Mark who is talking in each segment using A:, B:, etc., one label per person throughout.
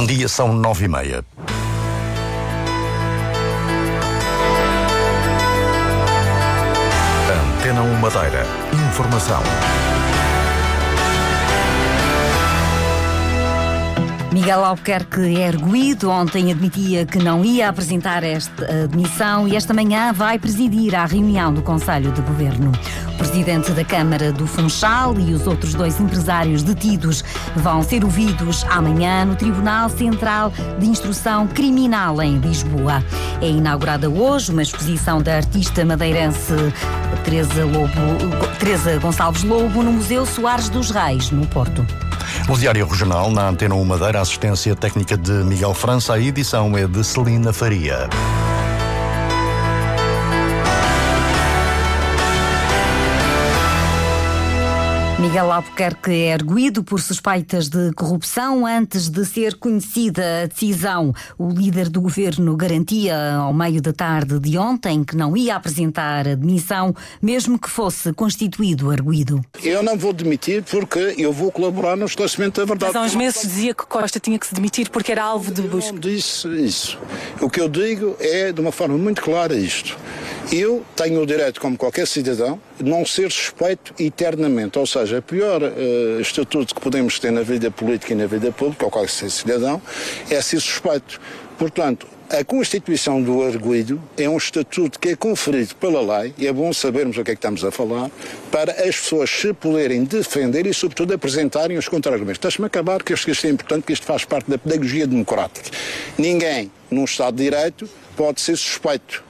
A: Bom dia, são nove e meia. Antena 1 Madeira. Informação.
B: Miguel Albuquerque é erguido. Ontem admitia que não ia apresentar esta admissão e esta manhã vai presidir a reunião do Conselho de Governo. Presidente da Câmara do Funchal e os outros dois empresários detidos vão ser ouvidos amanhã no Tribunal Central de Instrução Criminal em Lisboa. É inaugurada hoje uma exposição da artista madeirense Teresa, Lobo, Teresa Gonçalves Lobo no Museu Soares dos Reis, no Porto.
A: O Diário Regional, na Antena 1 Madeira, assistência técnica de Miguel França, a edição é de Celina Faria.
B: Miguel Albuquerque é arguído por suspeitas de corrupção antes de ser conhecida a decisão. O líder do governo garantia ao meio da tarde de ontem que não ia apresentar admissão, mesmo que fosse constituído arguído.
C: Eu não vou demitir porque eu vou colaborar no esclarecimento da verdade.
D: Mas há uns meses dizia que Costa tinha que se demitir porque era alvo de busca.
C: Eu não disse isso. O que eu digo é de uma forma muito clara isto. Eu tenho o direito, como qualquer cidadão, não ser suspeito eternamente. Ou seja, o pior uh, estatuto que podemos ter na vida política e na vida pública, ou qualquer cidadão, é ser suspeito. Portanto, a constituição do arguido é um estatuto que é conferido pela lei, e é bom sabermos o que é que estamos a falar, para as pessoas se poderem defender e, sobretudo, apresentarem os contra-argumentos. Deixe-me acabar, que isto é importante, que isto faz parte da pedagogia democrática. Ninguém, num Estado de Direito, pode ser suspeito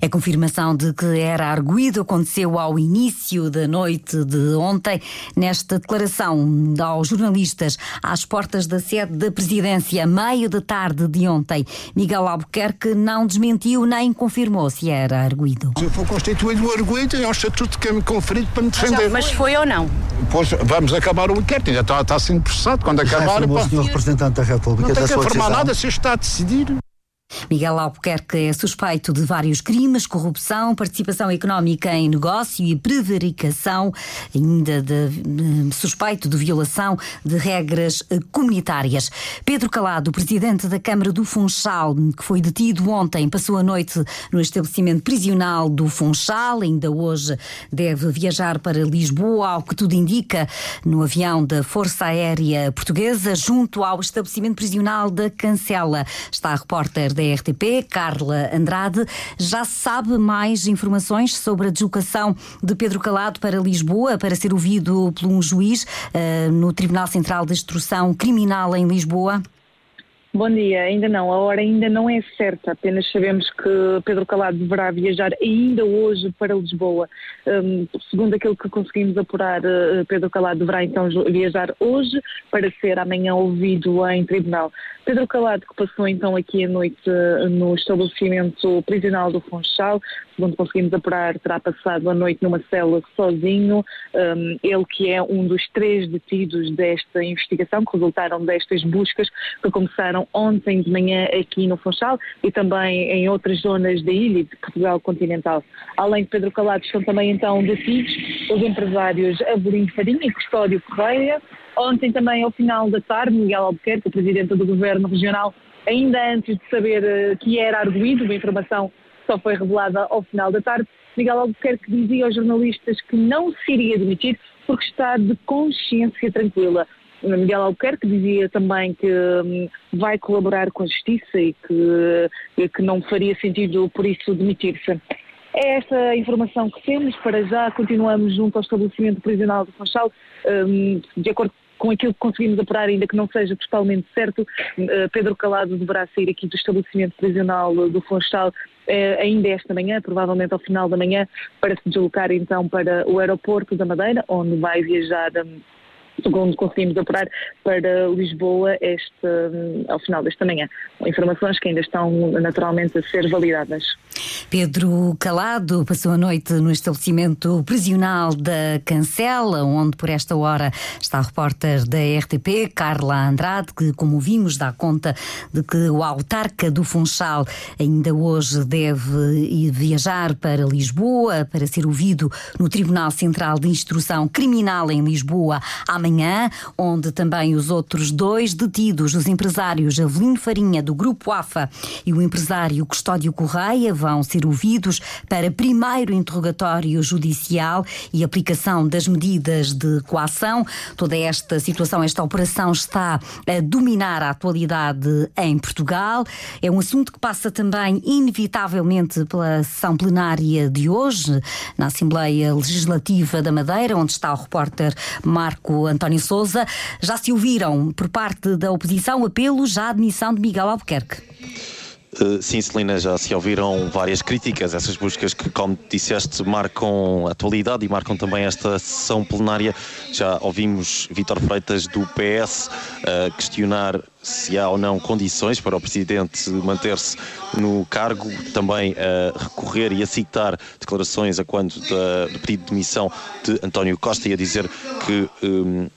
B: a confirmação de que era arguído aconteceu ao início da noite de ontem. Nesta declaração aos jornalistas às portas da sede da presidência, meio da tarde de ontem, Miguel Albuquerque não desmentiu nem confirmou se era arguído.
C: Se eu for constituído o arguído, é um estatuto que é-me conferido para me defender.
D: Mas foi ou não?
C: Pois vamos acabar o inquérito, ainda está, está sendo processado. Quando acabar.
E: o senhor representante da República
C: não tem
E: que
C: afirmar nada se está a decidir.
B: Miguel Albuquerque é suspeito de vários crimes, corrupção, participação económica em negócio e prevaricação, ainda de, suspeito de violação de regras comunitárias. Pedro Calado, presidente da Câmara do Funchal, que foi detido ontem, passou a noite no estabelecimento prisional do Funchal, ainda hoje deve viajar para Lisboa, ao que tudo indica, no avião da Força Aérea Portuguesa, junto ao estabelecimento prisional da Cancela. Está a repórter da RTP, Carla Andrade. Já sabe mais informações sobre a deslocação de Pedro Calado para Lisboa para ser ouvido por um juiz uh, no Tribunal Central de Instrução Criminal em Lisboa?
F: Bom dia, ainda não, a hora ainda não é certa, apenas sabemos que Pedro Calado deverá viajar ainda hoje para Lisboa. Um, segundo aquilo que conseguimos apurar, uh, Pedro Calado deverá então viajar hoje para ser amanhã ouvido em tribunal. Pedro Calado, que passou então aqui a noite uh, no estabelecimento prisional do Funchal, segundo conseguimos apurar, terá passado a noite numa cela sozinho. Um, ele que é um dos três detidos desta investigação, que resultaram destas buscas que começaram ontem de manhã aqui no Funchal e também em outras zonas da ilha de Portugal continental. Além de Pedro Calado, estão também então detidos os empresários Avelino Farinha e Custódio Correia. Ontem também, ao final da tarde, Miguel Albuquerque, o presidente do Governo Regional, ainda antes de saber uh, que era arguído, uma informação só foi revelada ao final da tarde. Miguel Albuquerque dizia aos jornalistas que não se iria demitir porque está de consciência tranquila. Miguel Albuquerque dizia também que hum, vai colaborar com a justiça e que, que não faria sentido, por isso, demitir-se. É esta a informação que temos. Para já continuamos junto ao estabelecimento prisional do Funchal, hum, de acordo com aquilo que conseguimos apurar, ainda que não seja totalmente certo, eh, Pedro Calado deverá sair aqui do estabelecimento prisional do Funchal eh, ainda esta manhã, provavelmente ao final da manhã, para se deslocar então para o aeroporto da Madeira, onde vai viajar segundo conseguimos apurar, para Lisboa este, hum, ao final desta manhã. Informações que ainda estão naturalmente a ser validadas.
B: Pedro Calado passou a noite no estabelecimento prisional da Cancela, onde por esta hora está a repórter da RTP, Carla Andrade, que, como vimos, dá conta de que o autarca do Funchal ainda hoje deve viajar para Lisboa para ser ouvido no Tribunal Central de Instrução Criminal em Lisboa. Amanhã amanhã, onde também os outros dois detidos, os empresários Avelino Farinha, do Grupo AFA, e o empresário Custódio Correia, vão ser ouvidos para primeiro interrogatório judicial e aplicação das medidas de coação. Toda esta situação, esta operação está a dominar a atualidade em Portugal. É um assunto que passa também, inevitavelmente, pela sessão plenária de hoje, na Assembleia Legislativa da Madeira, onde está o repórter Marco António Souza. Já se ouviram, por parte da oposição, apelos à admissão de Miguel Albuquerque.
G: Uh, sim, Celina, já se ouviram várias críticas, essas buscas que, como disseste, marcam a atualidade e marcam também esta sessão plenária. Já ouvimos Vítor Freitas do PS questionar se há ou não condições para o Presidente manter-se no cargo, também a recorrer e a citar declarações a quando da, do pedido de demissão de António Costa e a dizer que um,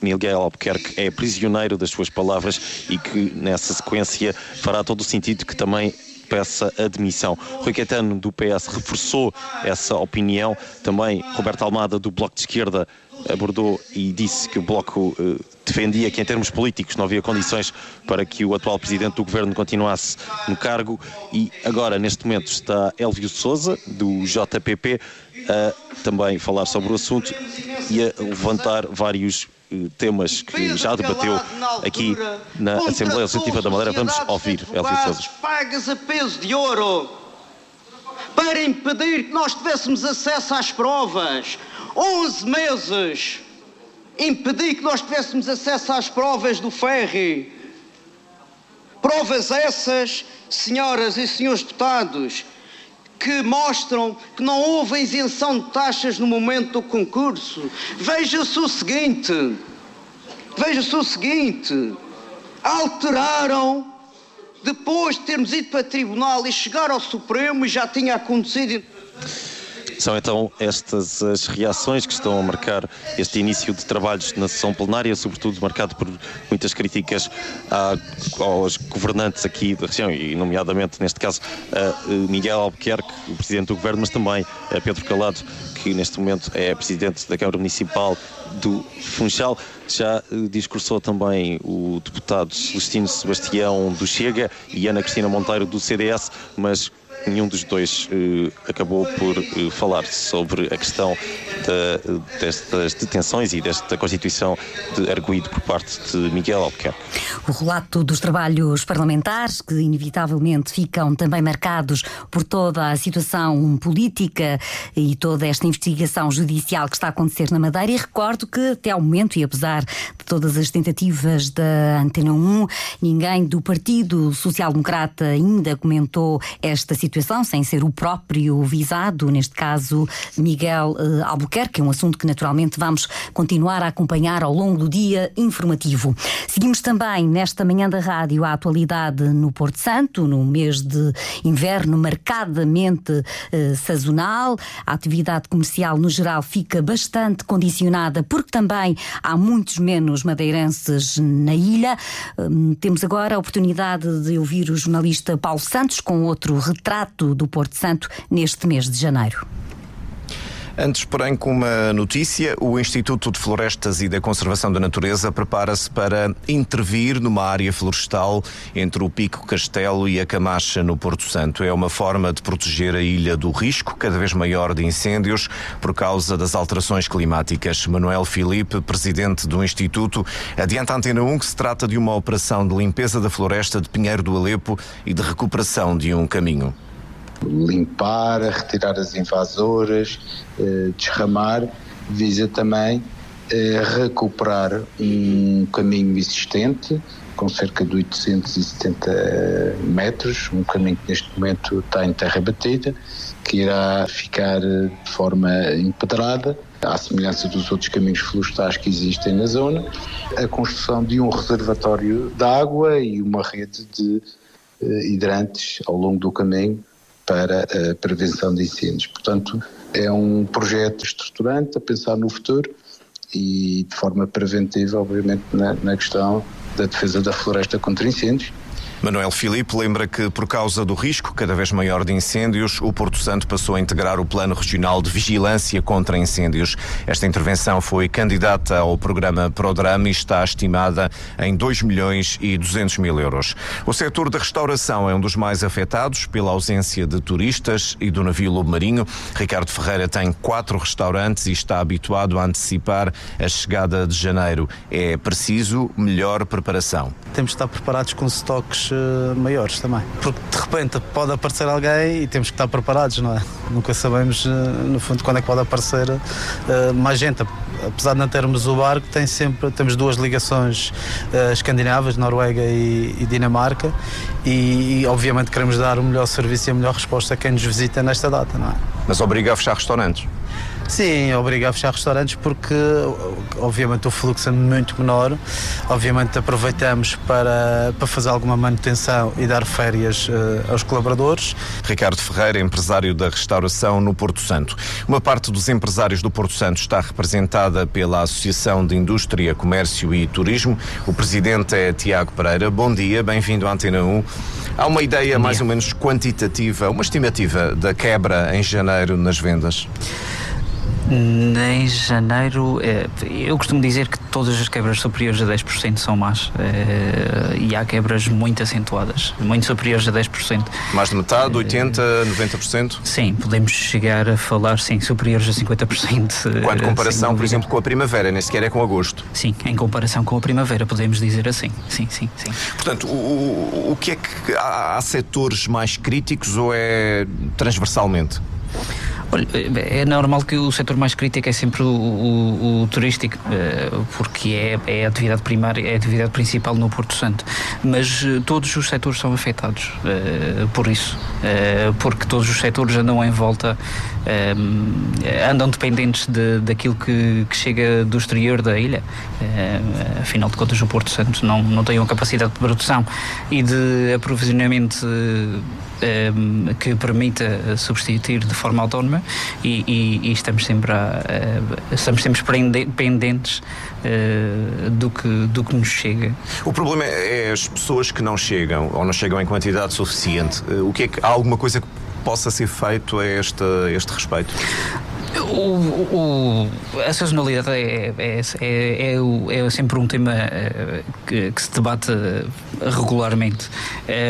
G: Miguel Albuquerque é prisioneiro das suas palavras e que nessa sequência fará todo o sentido que também peça admissão. Rui Caetano do PS reforçou essa opinião. Também Roberto Almada do Bloco de Esquerda abordou e disse que o Bloco eh, defendia que em termos políticos não havia condições para que o atual presidente do governo continuasse no cargo e agora neste momento está Elvio Souza do JPP a também falar sobre o assunto e a levantar vários temas que já debateu aqui na Assembleia Legislativa da Madeira. Vamos ouvir Elvio Sousa.
H: Pagas a peso de ouro para impedir que nós tivéssemos acesso às provas. 11 meses impedir que nós tivéssemos acesso às provas do ferry. Provas essas, senhoras e senhores deputados, que mostram que não houve isenção de taxas no momento do concurso. Veja-se o seguinte: veja-se o seguinte, alteraram depois de termos ido para tribunal e chegar ao Supremo e já tinha acontecido.
G: São então estas as reações que estão a marcar este início de trabalhos na sessão plenária, sobretudo marcado por muitas críticas a, aos governantes aqui da região, e nomeadamente, neste caso, a Miguel Albuquerque, o Presidente do Governo, mas também a Pedro Calado, que neste momento é Presidente da Câmara Municipal do Funchal. Já discursou também o deputado Celestino Sebastião do Chega e Ana Cristina Monteiro do CDS, mas nenhum dos dois uh, acabou por uh, falar sobre a questão da, destas detenções e desta constituição de arguído por parte de Miguel Albuquerque.
B: O relato dos trabalhos parlamentares, que inevitavelmente ficam também marcados por toda a situação política e toda esta investigação judicial que está a acontecer na Madeira, e recordo que até ao momento, e apesar de todas as tentativas da Antena 1, ninguém do Partido Social Democrata ainda comentou esta situação situação, sem ser o próprio visado, neste caso Miguel uh, Albuquerque, é um assunto que naturalmente vamos continuar a acompanhar ao longo do dia informativo. Seguimos também nesta manhã da rádio a atualidade no Porto Santo, no mês de inverno marcadamente uh, sazonal. A atividade comercial no geral fica bastante condicionada porque também há muitos menos madeirenses na ilha. Um, temos agora a oportunidade de ouvir o jornalista Paulo Santos com outro retrato do Porto Santo neste mês de janeiro.
I: Antes, porém, com uma notícia, o Instituto de Florestas e da Conservação da Natureza prepara-se para intervir numa área florestal entre o Pico Castelo e a Camacha, no Porto Santo. É uma forma de proteger a ilha do risco cada vez maior de incêndios por causa das alterações climáticas. Manuel Filipe, presidente do Instituto, adianta à Antena 1 que se trata de uma operação de limpeza da floresta de Pinheiro do Alepo e de recuperação de um caminho
J: limpar, retirar as invasoras, eh, desramar, visa também eh, recuperar um caminho existente com cerca de 870 metros, um caminho que neste momento está em terra batida, que irá ficar de forma empedrada, à semelhança dos outros caminhos florestais que existem na zona, a construção de um reservatório de água e uma rede de eh, hidrantes ao longo do caminho para a prevenção de incêndios. Portanto, é um projeto estruturante a pensar no futuro e de forma preventiva, obviamente, na, na questão da defesa da floresta contra incêndios
I: Manuel Filipe lembra que, por causa do risco cada vez maior de incêndios, o Porto Santo passou a integrar o Plano Regional de Vigilância contra Incêndios. Esta intervenção foi candidata ao programa Prodrama e está estimada em 2 milhões e 200 mil euros. O setor da restauração é um dos mais afetados pela ausência de turistas e do navio Lobo Marinho. Ricardo Ferreira tem quatro restaurantes e está habituado a antecipar a chegada de janeiro. É preciso melhor preparação.
K: Temos de estar preparados com estoques maiores também. Porque de repente pode aparecer alguém e temos que estar preparados, não é? Nunca sabemos, uh, no fundo, quando é que pode aparecer uh, mais gente. Apesar de não termos o barco, tem sempre, temos duas ligações escandinavas, Noruega e, e Dinamarca, e, e, obviamente queremos dar o melhor serviço e a melhor resposta a quem nos visita nesta data, não é?
I: Mas obriga a fechar restaurantes?
K: Sim, obriga a fechar restaurantes porque, obviamente, o fluxo é muito menor. Obviamente, aproveitamos para, para fazer alguma manutenção e dar férias uh, aos colaboradores.
I: Ricardo Ferreira, empresário da restauração no Porto Santo. Uma parte dos empresários do Porto Santo está representada pela Associação de Indústria, Comércio e Turismo. O presidente é Tiago Pereira. Bom dia, bem-vindo à Antena 1. Há uma ideia mais ou menos quantitativa, uma estimativa da quebra em janeiro nas vendas?
L: Em janeiro, eh, eu costumo dizer que todas as quebras superiores a 10% são más eh, e há quebras muito acentuadas, muito superiores a 10%.
I: Mais de metade, 80%, 90%?
L: Sim, podemos chegar a falar, sim, superiores a 50%.
I: Quando comparação, por exemplo, com a primavera, nem sequer é com agosto?
L: Sim, em comparação com a primavera, podemos dizer assim. Sim, sim, sim.
I: Portanto, o, o que é que há, há setores mais críticos ou é transversalmente?
L: Olha, é normal que o setor mais crítico é sempre o, o, o turístico, eh, porque é, é a atividade primária, é a atividade principal no Porto Santo. Mas eh, todos os setores são afetados eh, por isso, porque todos os setores andam em volta, andam dependentes de, daquilo que, que chega do exterior da ilha. Afinal de contas, o Porto Santo não, não tem uma capacidade de produção e de aprovisionamento que permita substituir de forma autónoma e, e, e estamos sempre a, estamos sempre pendentes uh, do, que, do que nos chega.
I: O problema é as pessoas que não chegam ou não chegam em quantidade suficiente. Eh, o que é que há alguma coisa que possa ser feito a este, a este respeito?
L: O, o, a sazonalidade é, é, é, é, sempre um tema eh, que, que se debate regularmente.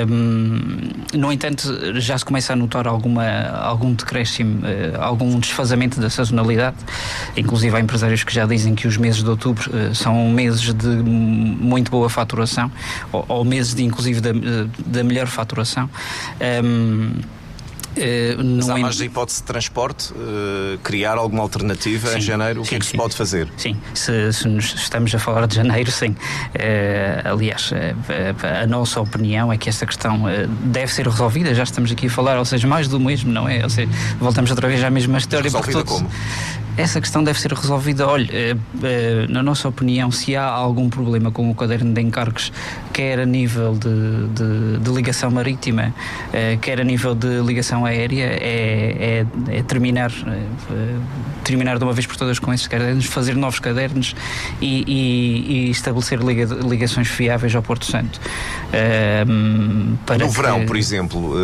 L: Um, no entanto, já se começa a notar alguma, algum decréscimo, uh, algum desfazamento da sazonalidade. Inclusive, há empresários que já dizem que os meses de outubro são meses de muito boa faturação, ou, ou meses, de, inclusive, da, da melhor faturação. Um,
I: Uh, Mas há mais a hipótese de transporte? Uh, criar alguma alternativa sim, em janeiro? O sim, que é que sim, se pode fazer?
L: Sim, se, se estamos a falar de janeiro, sim. Uh, aliás, a nossa opinião é que esta questão deve ser resolvida. Já estamos aqui a falar, ou seja, mais do mesmo, não é? Ou seja, voltamos outra vez à mesma história.
I: Resolvida todos... como?
L: Essa questão deve ser resolvida. Olha, eh, eh, na nossa opinião, se há algum problema com o caderno de encargos, quer a nível de, de, de ligação marítima, eh, quer a nível de ligação aérea, é, é, é terminar, terminar de uma vez por todas com esses cadernos, fazer novos cadernos e, e, e estabelecer liga, ligações fiáveis ao Porto Santo.
I: Para no que... verão, por exemplo,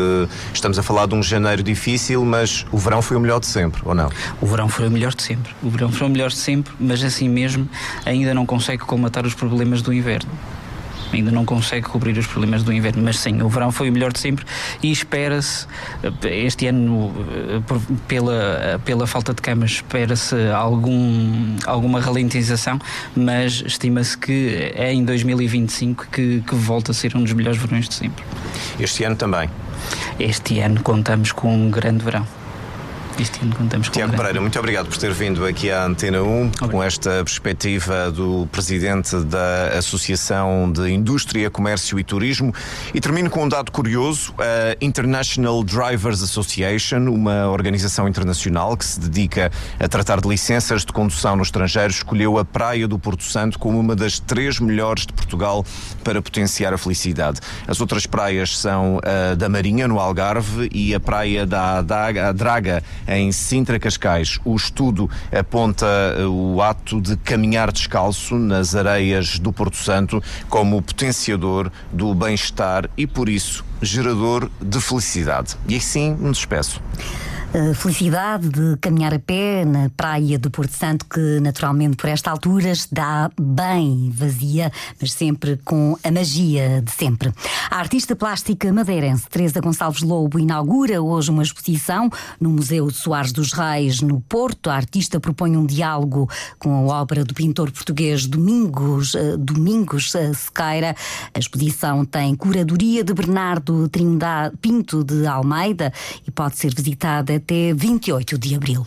I: estamos a falar de um janeiro difícil, mas o verão foi o melhor de sempre, ou não?
L: O verão foi o melhor de sempre. O verão foi o melhor de sempre, mas assim mesmo ainda não consegue colmatar os problemas do inverno ainda não consegue cobrir os problemas do inverno, mas sim, o verão foi o melhor de sempre e espera-se, eh, este ano, eh, pela, pela falta de camas, espera-se algum, alguma ralentização, mas estima-se que é em 2025 que, que volta a ser um dos melhores verões de sempre.
I: Este ano também?
L: Este ano contamos com um grande verão
I: este ano contamos com Tiago Pereira, muito obrigado por ter vindo aqui à Antena 1 obrigado. com esta perspectiva do presidente da Associação de Indústria, Comércio e Turismo. E termino com um dado curioso: a International Drivers Association, uma organização internacional que se dedica a tratar de licenças de condução no estrangeiro, escolheu a Praia do Porto Santo como uma das três melhores de Portugal para potenciar a felicidade. As outras praias são a da Marinha, no Algarve, e a Praia da Draga, em Sintra Cascais. O estudo aponta eh, o ato de caminhar descalço nas areias do Porto Santo como potenciador do bem-estar e, por isso, gerador de felicidade. E assim me despeço
B: a felicidade de caminhar a pé na praia do Porto Santo, que naturalmente por esta altura está bem vazia, mas sempre com a magia de sempre. A artista plástica madeirense Teresa Gonçalves Lobo inaugura hoje uma exposição no Museu de Soares dos Reis, no Porto. A artista propõe um diálogo com a obra do pintor português Domingos, uh, Domingos uh, Sequeira. A exposição tem curadoria de Bernardo Trindade Pinto de Almeida e pode ser visitada até 28 de abril.